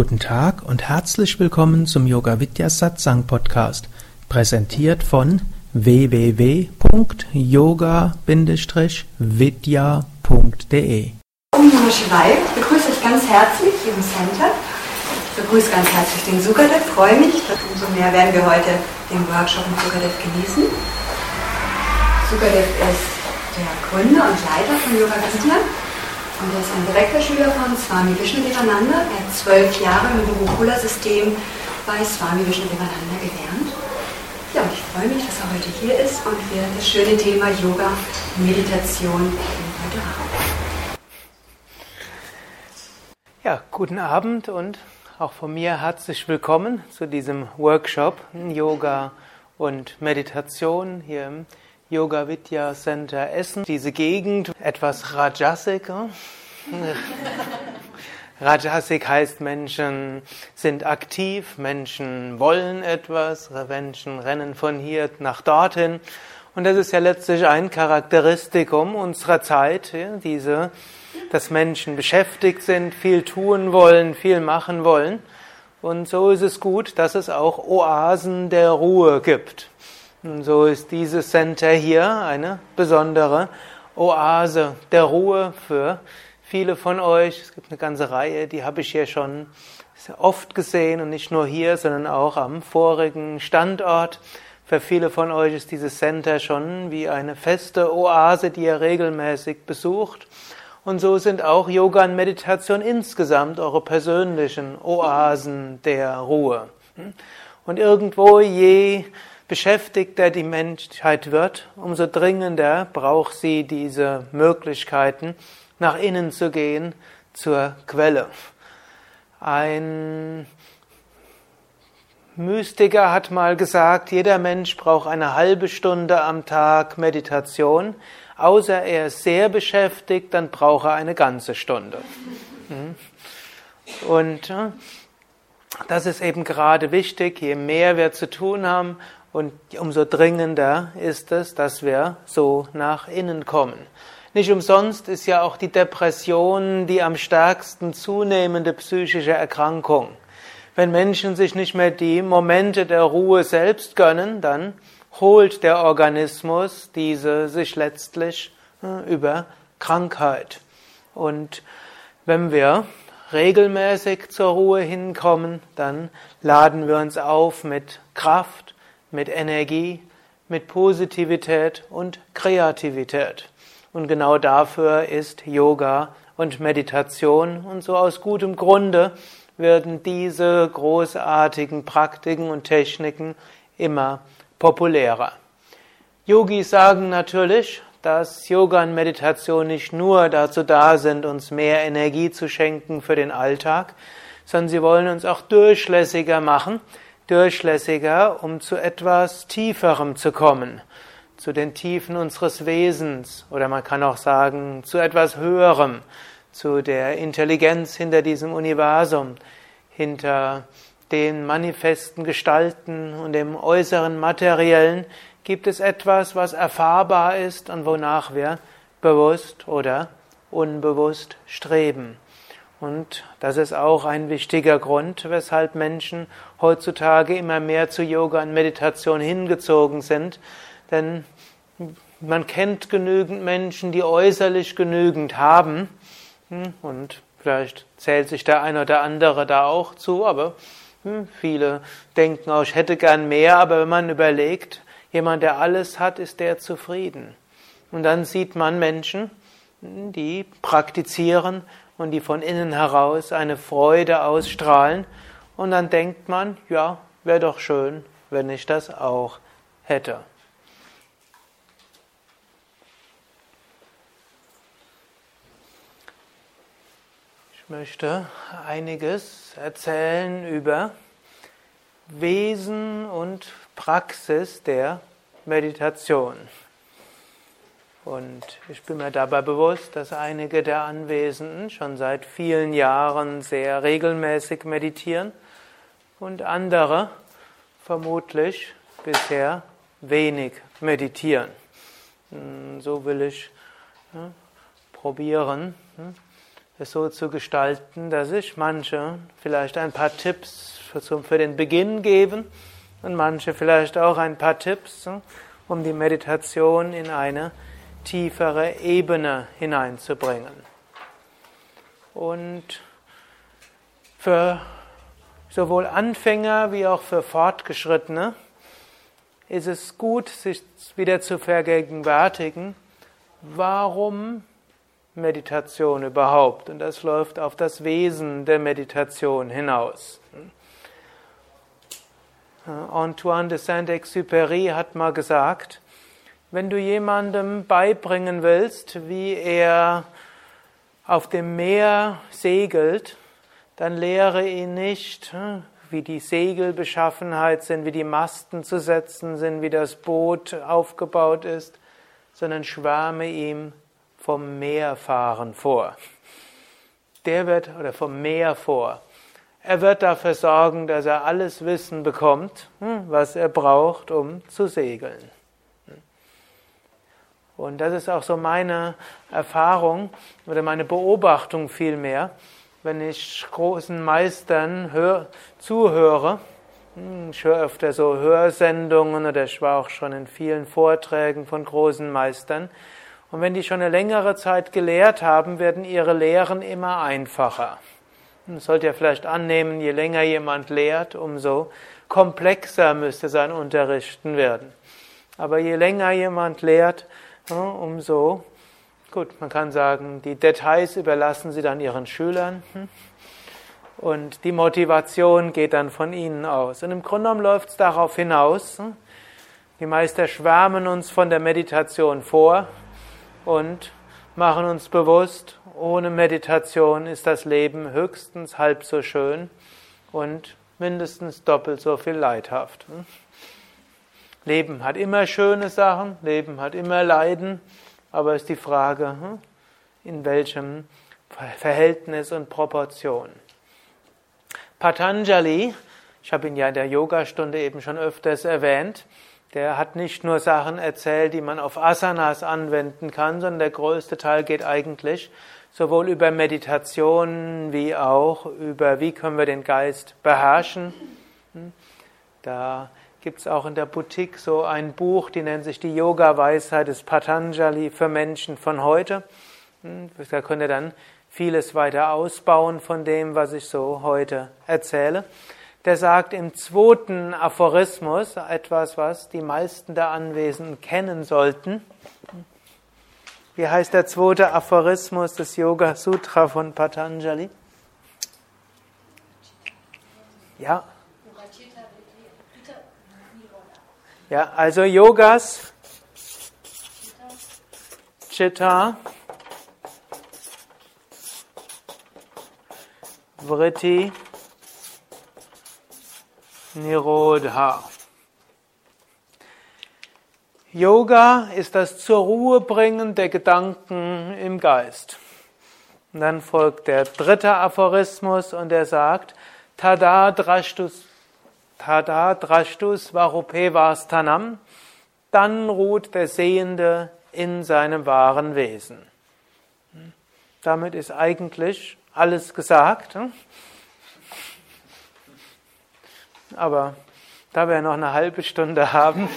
Guten Tag und herzlich willkommen zum Yoga Vidya Satsang Podcast, präsentiert von www.yoga-vidya.de. Om Namah Shivaya, begrüße euch ganz herzlich hier im Center. Ich begrüße ganz herzlich den Sukadev, freue mich, umso mehr werden wir heute den Workshop mit Sukadev genießen. Sukadev ist der Gründer und Leiter von Yoga Vidya und er ist ein direkter Schüler von Swami Vishnudevananda. Er hat zwölf Jahre im Gurukula-System bei Swami Vishnudevananda gelernt. Ja, und ich freue mich, dass er heute hier ist und wir das schöne Thema Yoga, Meditation heute haben. Ja, guten Abend und auch von mir herzlich willkommen zu diesem Workshop Yoga und Meditation hier im Yoga Vidya Center Essen. Diese Gegend etwas Rajasik. Rajasik heißt, Menschen sind aktiv, Menschen wollen etwas, Menschen rennen von hier nach dorthin. Und das ist ja letztlich ein Charakteristikum unserer Zeit, diese, dass Menschen beschäftigt sind, viel tun wollen, viel machen wollen. Und so ist es gut, dass es auch Oasen der Ruhe gibt. Und so ist dieses Center hier eine besondere Oase der Ruhe für viele von euch. Es gibt eine ganze Reihe, die habe ich hier schon oft gesehen und nicht nur hier, sondern auch am vorigen Standort. Für viele von euch ist dieses Center schon wie eine feste Oase, die ihr regelmäßig besucht. Und so sind auch Yoga und Meditation insgesamt eure persönlichen Oasen der Ruhe. Und irgendwo je beschäftigter die Menschheit wird, umso dringender braucht sie diese Möglichkeiten, nach innen zu gehen, zur Quelle. Ein Mystiker hat mal gesagt, jeder Mensch braucht eine halbe Stunde am Tag Meditation, außer er ist sehr beschäftigt, dann braucht er eine ganze Stunde. Hm? Und das ist eben gerade wichtig, je mehr wir zu tun haben, und umso dringender ist es, dass wir so nach innen kommen. Nicht umsonst ist ja auch die Depression die am stärksten zunehmende psychische Erkrankung. Wenn Menschen sich nicht mehr die Momente der Ruhe selbst gönnen, dann holt der Organismus diese sich letztlich äh, über Krankheit. Und wenn wir regelmäßig zur Ruhe hinkommen, dann laden wir uns auf mit Kraft, mit Energie, mit Positivität und Kreativität. Und genau dafür ist Yoga und Meditation. Und so aus gutem Grunde werden diese großartigen Praktiken und Techniken immer populärer. Yogis sagen natürlich, dass Yoga und Meditation nicht nur dazu da sind, uns mehr Energie zu schenken für den Alltag, sondern sie wollen uns auch durchlässiger machen, durchlässiger, um zu etwas Tieferem zu kommen, zu den Tiefen unseres Wesens oder man kann auch sagen zu etwas Höherem, zu der Intelligenz hinter diesem Universum, hinter den manifesten Gestalten und dem äußeren Materiellen gibt es etwas, was erfahrbar ist und wonach wir bewusst oder unbewusst streben. Und das ist auch ein wichtiger Grund, weshalb Menschen heutzutage immer mehr zu Yoga und Meditation hingezogen sind. Denn man kennt genügend Menschen, die äußerlich genügend haben. Hm, und vielleicht zählt sich der eine oder andere da auch zu, aber hm, viele denken auch, ich hätte gern mehr, aber wenn man überlegt, jemand, der alles hat, ist der zufrieden. Und dann sieht man Menschen, hm, die praktizieren und die von innen heraus eine Freude ausstrahlen. Und dann denkt man, ja, wäre doch schön, wenn ich das auch hätte. Möchte einiges erzählen über Wesen und Praxis der Meditation. Und ich bin mir dabei bewusst, dass einige der Anwesenden schon seit vielen Jahren sehr regelmäßig meditieren und andere vermutlich bisher wenig meditieren. Hm, so will ich ja, probieren, hm, es so zu gestalten, dass ich manche vielleicht ein paar Tipps für, den Beginn geben und manche vielleicht auch ein paar Tipps, um die Meditation in eine tiefere Ebene hineinzubringen. Und für sowohl Anfänger wie auch für Fortgeschrittene ist es gut, sich wieder zu vergegenwärtigen, warum Meditation überhaupt. Und das läuft auf das Wesen der Meditation hinaus. Antoine de Saint-Exupéry hat mal gesagt, wenn du jemandem beibringen willst, wie er auf dem Meer segelt, dann lehre ihn nicht, wie die Segelbeschaffenheit sind, wie die Masten zu setzen sind, wie das Boot aufgebaut ist, sondern schwärme ihm vom Meerfahren vor. Der wird, oder vom Meer vor. Er wird dafür sorgen, dass er alles Wissen bekommt, hm, was er braucht, um zu segeln. Und das ist auch so meine Erfahrung oder meine Beobachtung vielmehr, wenn ich großen Meistern hör, zuhöre. Hm, ich höre öfter so Hörsendungen oder ich war auch schon in vielen Vorträgen von großen Meistern. Und wenn die schon eine längere Zeit gelehrt haben, werden ihre Lehren immer einfacher. Man sollte ja vielleicht annehmen, je länger jemand lehrt, umso komplexer müsste sein Unterrichten werden. Aber je länger jemand lehrt, umso, gut, man kann sagen, die Details überlassen sie dann ihren Schülern. Hm? Und die Motivation geht dann von ihnen aus. Und im Grunde genommen läuft es darauf hinaus. Hm? Die Meister schwärmen uns von der Meditation vor und machen uns bewusst, ohne Meditation ist das Leben höchstens halb so schön und mindestens doppelt so viel leidhaft. Leben hat immer schöne Sachen, Leben hat immer Leiden, aber ist die Frage, in welchem Verhältnis und Proportion. Patanjali, ich habe ihn ja in der Yogastunde eben schon öfters erwähnt, der hat nicht nur Sachen erzählt, die man auf Asanas anwenden kann, sondern der größte Teil geht eigentlich sowohl über Meditation wie auch über, wie können wir den Geist beherrschen. Hm? Da gibt es auch in der Boutique so ein Buch, die nennt sich die Yoga-Weisheit des Patanjali für Menschen von heute. Hm? Da könnt ihr dann vieles weiter ausbauen von dem, was ich so heute erzähle. Der sagt im zweiten Aphorismus etwas, was die meisten der Anwesenden kennen sollten. Wie heißt der zweite Aphorismus des Yoga Sutra von Patanjali? Ja. Ja, also Yogas, Chitta, Vritti, Nirodha. Yoga ist das zur Ruhe bringen der Gedanken im Geist. Und dann folgt der dritte Aphorismus und er sagt, Tada drashtus, tada drashtus varupevastanam, dann ruht der Sehende in seinem wahren Wesen. Damit ist eigentlich alles gesagt. Aber da wir noch eine halbe Stunde haben,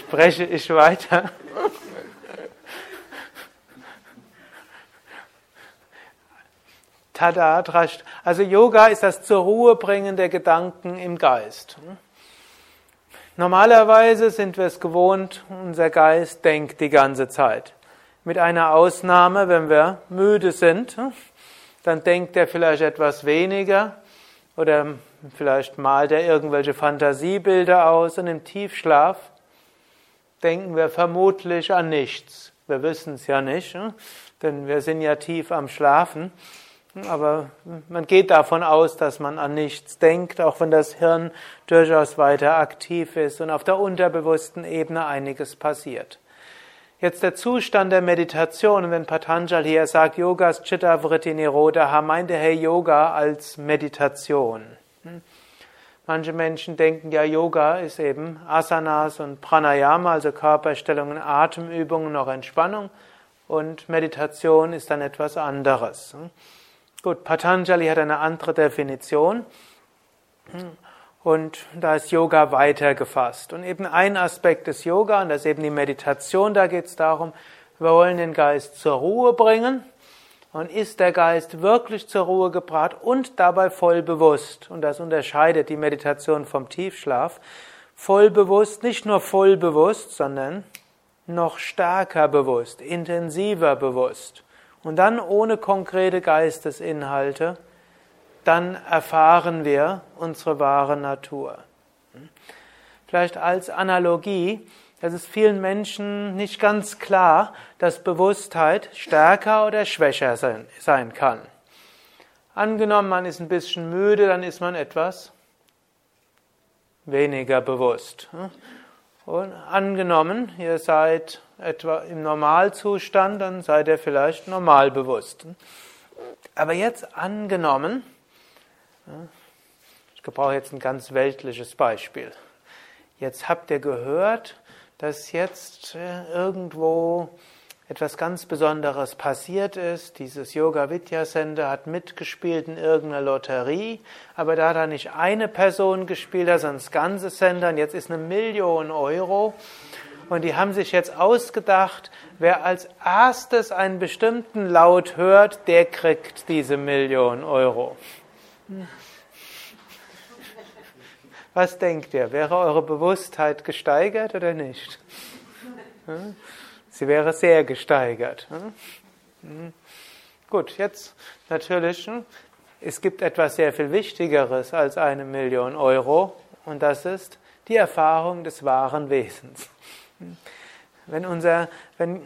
spreche ich weiter. Tada, also Yoga ist das zur Ruhe bringen der Gedanken im Geist. Normalerweise sind wir es gewohnt, unser Geist denkt die ganze Zeit. Mit einer Ausnahme, wenn wir müde sind, dann denkt er vielleicht etwas weniger oder vielleicht malt er irgendwelche Fantasiebilder aus und im Tiefschlaf denken wir vermutlich an nichts. Wir wissen es ja nicht, hm? denn wir sind ja tief am Schlafen. Aber man geht davon aus, dass man an nichts denkt, auch wenn das Hirn durchaus weiter aktiv ist und auf der unterbewussten Ebene einiges passiert. Jetzt der Zustand der Meditation, und wenn Patanjali hier sagt, Yogas Chitta Vritti Nirodha, meint er Yoga als Meditation. Hm? Manche Menschen denken ja, Yoga ist eben Asanas und Pranayama, also Körperstellungen, Atemübungen, noch Entspannung. und Meditation ist dann etwas anderes. Gut, Patanjali hat eine andere Definition und da ist Yoga weiter gefasst. Und eben ein Aspekt des Yoga, und das ist eben die Meditation, da geht es darum, wir wollen den Geist zur Ruhe bringen. Und ist der Geist wirklich zur Ruhe gebracht und dabei voll bewusst? Und das unterscheidet die Meditation vom Tiefschlaf. Voll bewusst, nicht nur voll bewusst, sondern noch stärker bewusst, intensiver bewusst. Und dann ohne konkrete Geistesinhalte, dann erfahren wir unsere wahre Natur. Vielleicht als Analogie, es ist vielen Menschen nicht ganz klar, dass Bewusstheit stärker oder schwächer sein, sein kann. Angenommen, man ist ein bisschen müde, dann ist man etwas weniger bewusst. Und angenommen, ihr seid etwa im Normalzustand, dann seid ihr vielleicht normal bewusst. Aber jetzt angenommen, ich gebrauche jetzt ein ganz weltliches Beispiel. Jetzt habt ihr gehört, dass jetzt äh, irgendwo etwas ganz Besonderes passiert ist. Dieses Yoga Vidya Center hat mitgespielt in irgendeiner Lotterie, aber da hat da nicht eine Person gespielt, sondern das ganze Center und jetzt ist eine Million Euro. Und die haben sich jetzt ausgedacht, wer als erstes einen bestimmten Laut hört, der kriegt diese Million Euro. Was denkt ihr? Wäre eure Bewusstheit gesteigert oder nicht? Sie wäre sehr gesteigert. Gut, jetzt natürlich, es gibt etwas sehr viel Wichtigeres als eine Million Euro und das ist die Erfahrung des wahren Wesens. Wenn unser, wenn,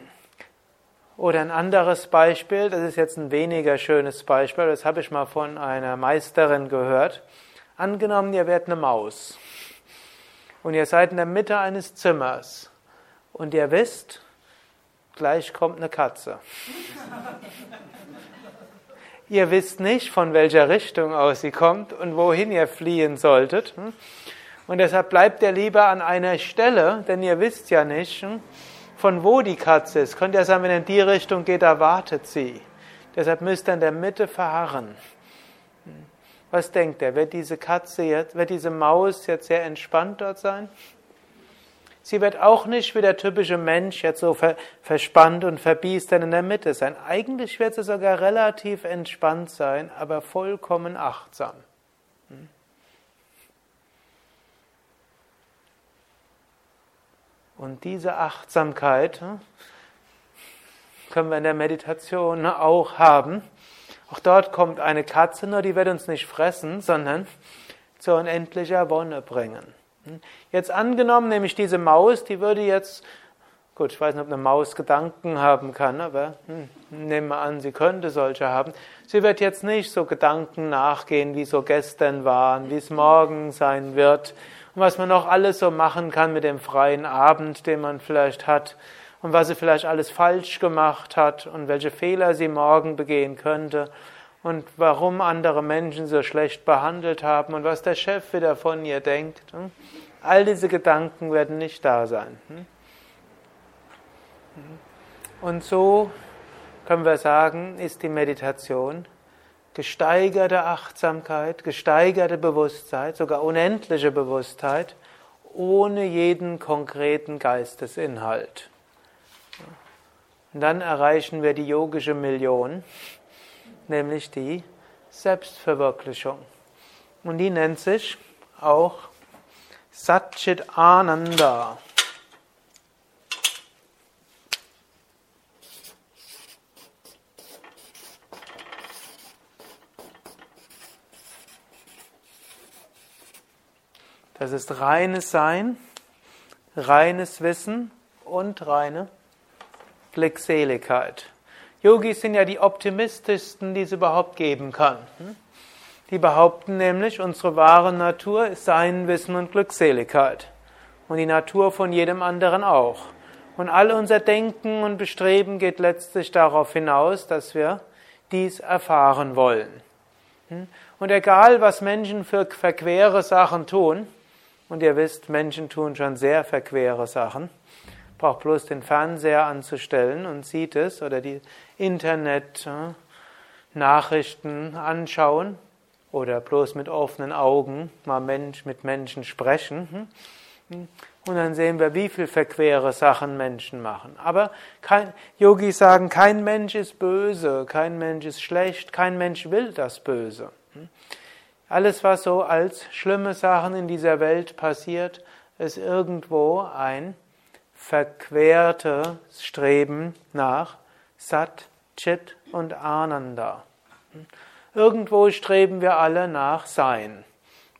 oder ein anderes Beispiel, das ist jetzt ein weniger schönes Beispiel, das habe ich mal von einer Meisterin gehört. Angenommen, ihr werdet eine Maus und ihr seid in der Mitte eines Zimmers und ihr wisst, gleich kommt eine Katze. ihr wisst nicht, von welcher Richtung aus sie kommt und wohin ihr fliehen solltet. Und deshalb bleibt ihr lieber an einer Stelle, denn ihr wisst ja nicht, von wo die Katze ist. Könnt ihr sagen, wenn ihr in die Richtung geht, da wartet sie. Deshalb müsst ihr in der Mitte verharren. Was denkt er? Wird diese Katze jetzt, wird diese Maus jetzt sehr entspannt dort sein? Sie wird auch nicht wie der typische Mensch jetzt so verspannt und verbiestert in der Mitte sein. Eigentlich wird sie sogar relativ entspannt sein, aber vollkommen achtsam. Und diese Achtsamkeit hm, können wir in der Meditation auch haben. Auch dort kommt eine Katze, nur die wird uns nicht fressen, sondern zu unendlicher Wonne bringen. Jetzt angenommen, nämlich diese Maus, die würde jetzt, gut, ich weiß nicht, ob eine Maus Gedanken haben kann, aber hm, nehmen wir an, sie könnte solche haben. Sie wird jetzt nicht so Gedanken nachgehen, wie so gestern waren, wie es morgen sein wird und was man noch alles so machen kann mit dem freien Abend, den man vielleicht hat und was sie vielleicht alles falsch gemacht hat und welche Fehler sie morgen begehen könnte und warum andere Menschen so schlecht behandelt haben und was der Chef wieder von ihr denkt. Hm? All diese Gedanken werden nicht da sein. Hm? Und so können wir sagen, ist die Meditation gesteigerte Achtsamkeit, gesteigerte Bewusstheit, sogar unendliche Bewusstheit, ohne jeden konkreten Geistesinhalt. Und dann erreichen wir die yogische Million, nämlich die Selbstverwirklichung. Und die nennt sich auch Satchit Ananda. Das ist reines Sein, reines Wissen und reine Glückseligkeit. Yogis sind ja die optimistischsten, die es überhaupt geben kann. Hm? Die behaupten nämlich, unsere wahre Natur ist Sein, Wissen und Glückseligkeit. Und die Natur von jedem anderen auch. Und all unser Denken und Bestreben geht letztlich darauf hinaus, dass wir dies erfahren wollen. Hm? Und egal, was Menschen für verquere Sachen tun, und ihr wisst, Menschen tun schon sehr verquere Sachen, braucht bloß den Fernseher anzustellen und sieht es oder die Internet-Nachrichten anschauen oder bloß mit offenen Augen mal Mensch mit Menschen sprechen. Hm? Und dann sehen wir, wie viel verquere Sachen Menschen machen. Aber kein, Yogis sagen, kein Mensch ist böse, kein Mensch ist schlecht, kein Mensch will das Böse. Alles, was so als schlimme Sachen in dieser Welt passiert, ist irgendwo ein verquertes Streben nach Sat, Chit und Ananda. Irgendwo streben wir alle nach Sein.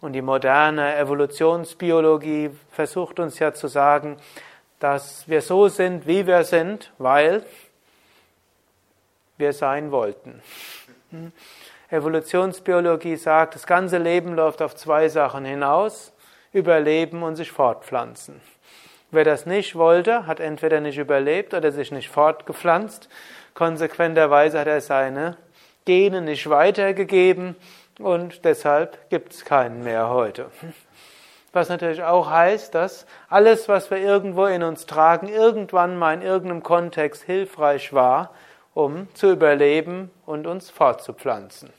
Und die moderne Evolutionsbiologie versucht uns ja zu sagen, dass wir so sind, wie wir sind, weil wir sein wollten. Evolutionsbiologie sagt, das ganze Leben läuft auf zwei Sachen hinaus, überleben und sich fortpflanzen. Wer das nicht wollte, hat entweder nicht überlebt oder sich nicht fortgepflanzt. Konsequenterweise hat er seine Gene nicht weitergegeben und deshalb gibt es keinen mehr heute. Was natürlich auch heißt, dass alles, was wir irgendwo in uns tragen, irgendwann mal in irgendeinem Kontext hilfreich war, um zu überleben und uns fortzupflanzen.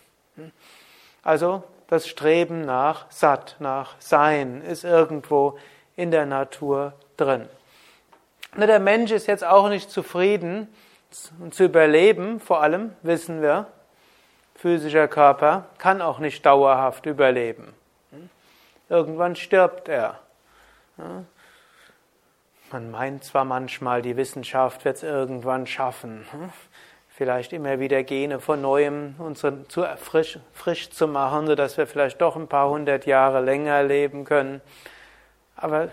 Also das Streben nach Satt, nach Sein ist irgendwo in der Natur drin. Der Mensch ist jetzt auch nicht zufrieden zu überleben, vor allem wissen wir, physischer Körper kann auch nicht dauerhaft überleben. Irgendwann stirbt er. Man meint zwar manchmal, die Wissenschaft wird es irgendwann schaffen, vielleicht immer wieder Gene von neuem uns zu frisch, frisch zu machen, sodass wir vielleicht doch ein paar hundert Jahre länger leben können. Aber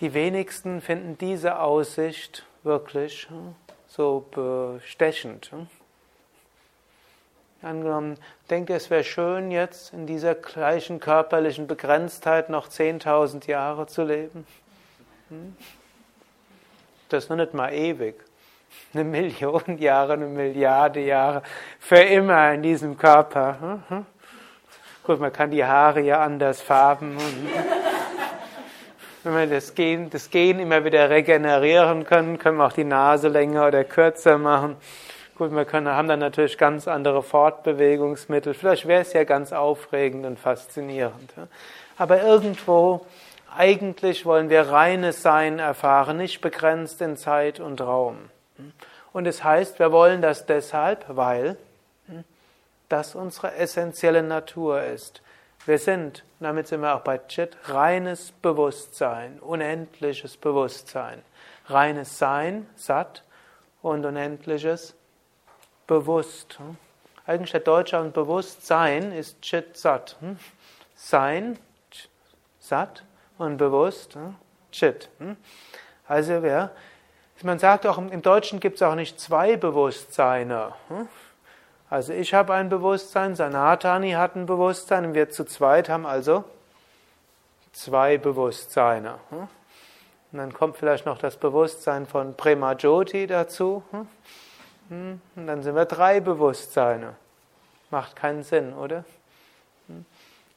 die wenigsten finden diese Aussicht wirklich so bestechend. Angenommen, denke, es wäre schön, jetzt in dieser gleichen körperlichen Begrenztheit noch 10.000 Jahre zu leben. Hm? Das ist noch nicht mal ewig. Eine Million Jahre, eine Milliarde Jahre, für immer in diesem Körper. Gut, man kann die Haare ja anders farben. Wenn wir das Gen, das Gen immer wieder regenerieren können, können wir auch die Nase länger oder kürzer machen. Gut, wir können, haben dann natürlich ganz andere Fortbewegungsmittel. Vielleicht wäre es ja ganz aufregend und faszinierend. Aber irgendwo, eigentlich wollen wir reines Sein erfahren, nicht begrenzt in Zeit und Raum. Und es heißt, wir wollen das deshalb, weil das unsere essentielle Natur ist. Wir sind, damit sind wir auch bei Chit, reines Bewusstsein, unendliches Bewusstsein. Reines Sein, Sat, und unendliches bewusst. Eigentlich der deutsche und Bewusstsein ist Chit Sat. Hm? Sein, Sat und bewusst, hm? Chit. Hm? Also wer, man sagt auch, im Deutschen gibt es auch nicht zwei Bewusstseine. Also ich habe ein Bewusstsein, Sanatani hat ein Bewusstsein und wir zu zweit haben also zwei Bewusstseine. Und dann kommt vielleicht noch das Bewusstsein von Prema Jyoti dazu. Hm? Und dann sind wir drei Bewusstseine. Macht keinen Sinn, oder? Hm?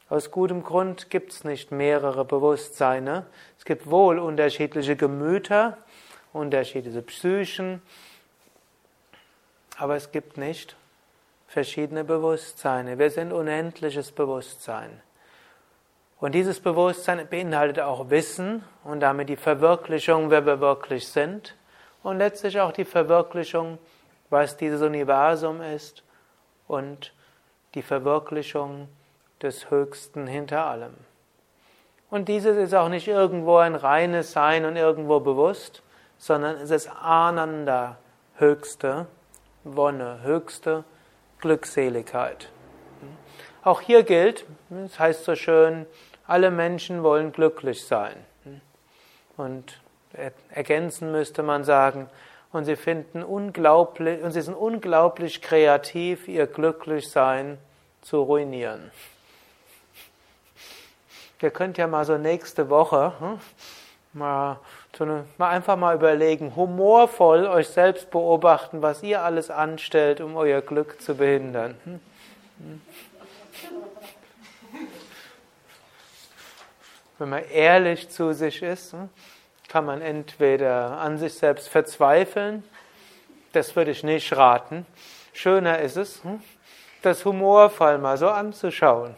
Aus gutem Grund gibt es nicht mehrere Bewusstseine. Es gibt wohl unterschiedliche Gemüter, unterschiedliche Psychen, aber es gibt nicht verschiedene Bewusstseine. Wir sind unendliches Bewusstsein. Und dieses Bewusstsein beinhaltet auch Wissen und damit die Verwirklichung, wer wir wirklich sind und letztlich auch die Verwirklichung was dieses Universum ist und die Verwirklichung des Höchsten hinter allem. Und dieses ist auch nicht irgendwo ein reines Sein und irgendwo bewusst, sondern es ist Ananda, höchste Wonne, höchste Glückseligkeit. Auch hier gilt, es heißt so schön, alle Menschen wollen glücklich sein. Und ergänzen müsste man sagen, und sie finden unglaublich, und sie sind unglaublich kreativ, ihr Glücklichsein zu ruinieren. Ihr könnt ja mal so nächste Woche hm, mal, so eine, mal einfach mal überlegen, humorvoll euch selbst beobachten, was ihr alles anstellt, um euer Glück zu behindern. Hm? Hm. Wenn man ehrlich zu sich ist, hm, kann man entweder an sich selbst verzweifeln, das würde ich nicht raten. Schöner ist es, das humorvoll mal so anzuschauen.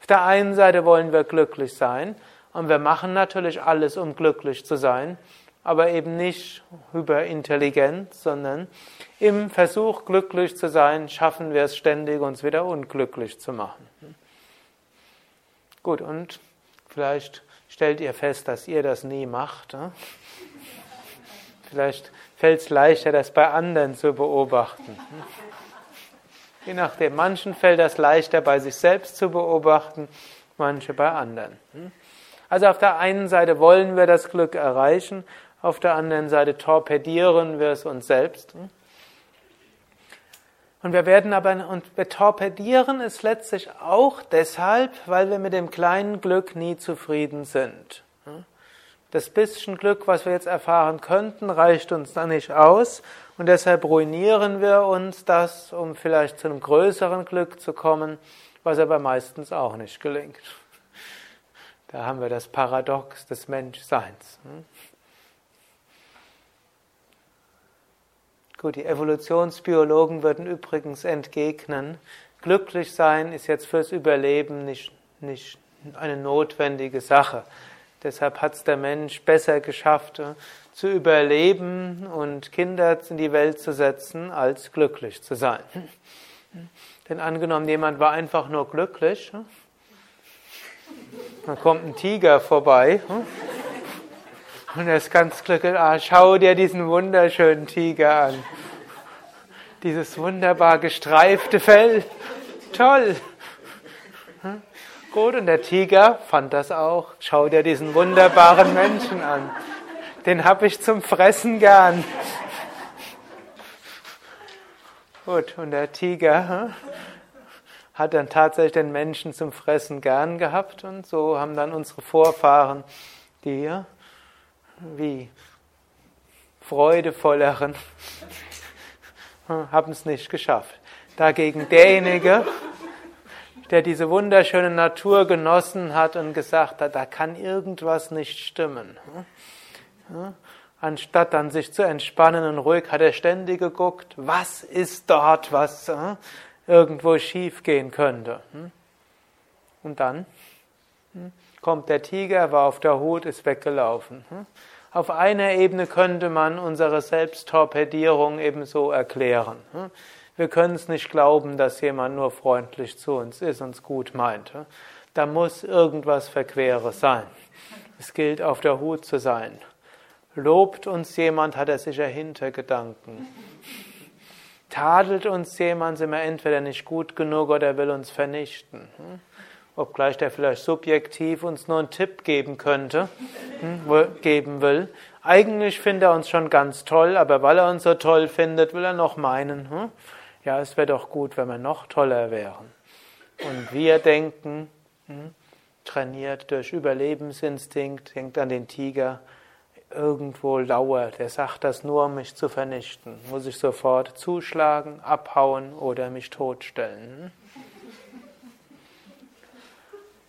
Auf der einen Seite wollen wir glücklich sein und wir machen natürlich alles, um glücklich zu sein, aber eben nicht hyperintelligent, sondern im Versuch, glücklich zu sein, schaffen wir es ständig, uns wieder unglücklich zu machen. Gut, und vielleicht stellt ihr fest, dass ihr das nie macht. Ne? Vielleicht fällt es leichter, das bei anderen zu beobachten. Je nachdem, manchen fällt das leichter, bei sich selbst zu beobachten, manche bei anderen. Also auf der einen Seite wollen wir das Glück erreichen, auf der anderen Seite torpedieren wir es uns selbst. Und wir werden aber, und wir torpedieren es letztlich auch deshalb, weil wir mit dem kleinen Glück nie zufrieden sind. Das bisschen Glück, was wir jetzt erfahren könnten, reicht uns dann nicht aus und deshalb ruinieren wir uns das, um vielleicht zu einem größeren Glück zu kommen, was aber meistens auch nicht gelingt. Da haben wir das Paradox des Menschseins. Gut, die Evolutionsbiologen würden übrigens entgegnen, glücklich sein ist jetzt fürs Überleben nicht, nicht eine notwendige Sache. Deshalb hat es der Mensch besser geschafft, äh, zu überleben und Kinder in die Welt zu setzen, als glücklich zu sein. Denn angenommen, jemand war einfach nur glücklich, äh, dann kommt ein Tiger vorbei äh, und er ist ganz glücklich. Ah, schau dir diesen wunderschönen Tiger an. Dieses wunderbar gestreifte Fell. Toll. Gut, und der Tiger fand das auch. Schau dir diesen wunderbaren Menschen an. Den habe ich zum Fressen gern. Gut, und der Tiger hm, hat dann tatsächlich den Menschen zum Fressen gern gehabt und so haben dann unsere Vorfahren die wie freudevolleren haben es nicht geschafft. Dagegen derjenige, der diese wunderschöne Natur genossen hat und gesagt hat, da kann irgendwas nicht stimmen. Anstatt dann sich zu entspannen und ruhig, hat er ständig geguckt, was ist dort, was irgendwo schief gehen könnte. Und dann kommt der Tiger, war auf der Hut, ist weggelaufen. Auf einer Ebene könnte man unsere Selbsttorpedierung ebenso erklären. Wir können es nicht glauben, dass jemand nur freundlich zu uns ist, und es gut meint. Da muss irgendwas Verqueres sein. Es gilt, auf der Hut zu sein. Lobt uns jemand, hat er sicher Hintergedanken. Tadelt uns jemand, sind wir entweder nicht gut genug oder will uns vernichten. Obgleich der vielleicht subjektiv uns nur einen Tipp geben könnte, hm, geben will. Eigentlich findet er uns schon ganz toll, aber weil er uns so toll findet, will er noch meinen, hm, ja, es wäre doch gut, wenn wir noch toller wären. Und wir denken, hm, trainiert durch Überlebensinstinkt, denkt an den Tiger, irgendwo lauert, der sagt das nur, um mich zu vernichten. Muss ich sofort zuschlagen, abhauen oder mich totstellen.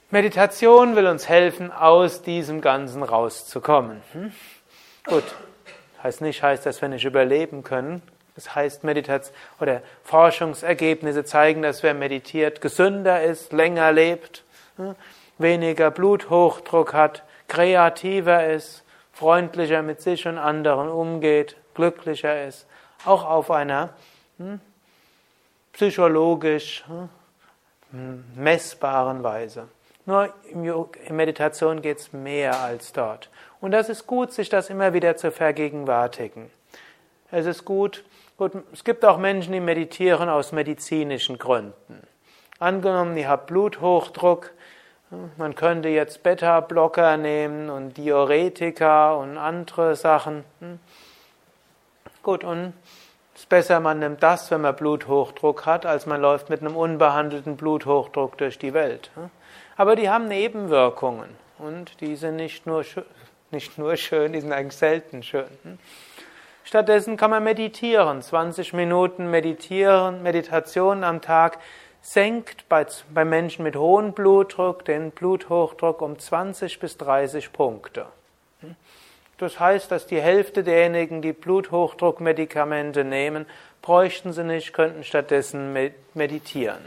Meditation will uns helfen, aus diesem Ganzen rauszukommen. Hm? Gut, heißt nicht, heißt, dass wir nicht überleben können. Das heißt, Meditation oder Forschungsergebnisse zeigen, dass wer meditiert, gesünder ist, länger lebt, hm, weniger Bluthochdruck hat, kreativer ist, freundlicher mit sich und anderen umgeht, glücklicher ist, auch auf einer hm, psychologisch hm, messbaren Weise. Nur in Meditation geht es mehr als dort. Und das ist gut, sich das immer wieder zu vergegenwärtigen. Es ist gut, Gut, es gibt auch Menschen, die meditieren aus medizinischen Gründen. Angenommen, ihr habt Bluthochdruck, man könnte jetzt Beta-Blocker nehmen und Diuretika und andere Sachen. Gut, und es ist besser, man nimmt das, wenn man Bluthochdruck hat, als man läuft mit einem unbehandelten Bluthochdruck durch die Welt. Aber die haben Nebenwirkungen und die sind nicht nur, nicht nur schön, die sind eigentlich selten schön. Stattdessen kann man meditieren. 20 Minuten meditieren, Meditation am Tag senkt bei, bei Menschen mit hohem Blutdruck den Bluthochdruck um 20 bis 30 Punkte. Das heißt, dass die Hälfte derjenigen, die Bluthochdruckmedikamente nehmen, bräuchten sie nicht, könnten stattdessen meditieren.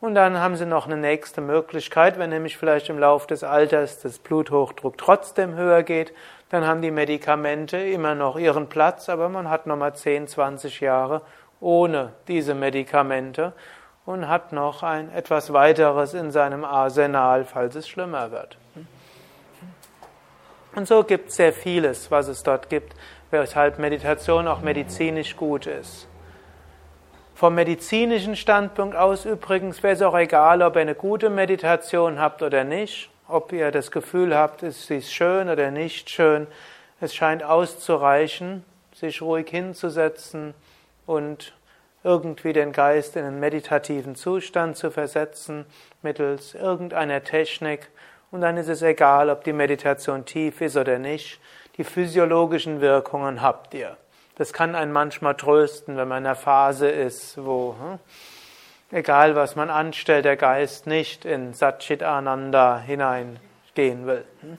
Und dann haben sie noch eine nächste Möglichkeit, wenn nämlich vielleicht im Laufe des Alters das Bluthochdruck trotzdem höher geht, dann haben die Medikamente immer noch ihren Platz, aber man hat nochmal 10, 20 Jahre ohne diese Medikamente und hat noch ein etwas weiteres in seinem Arsenal, falls es schlimmer wird. Und so gibt es sehr vieles, was es dort gibt, weshalb Meditation auch medizinisch gut ist. Vom medizinischen Standpunkt aus übrigens wäre es auch egal, ob ihr eine gute Meditation habt oder nicht, ob ihr das Gefühl habt, ist schön oder nicht schön. Es scheint auszureichen, sich ruhig hinzusetzen und irgendwie den Geist in einen meditativen Zustand zu versetzen mittels irgendeiner Technik und dann ist es egal, ob die Meditation tief ist oder nicht. Die physiologischen Wirkungen habt ihr. Das kann einen manchmal trösten, wenn man in einer Phase ist, wo, hm, egal was man anstellt, der Geist nicht in Satchit Ananda hineingehen will. Hm.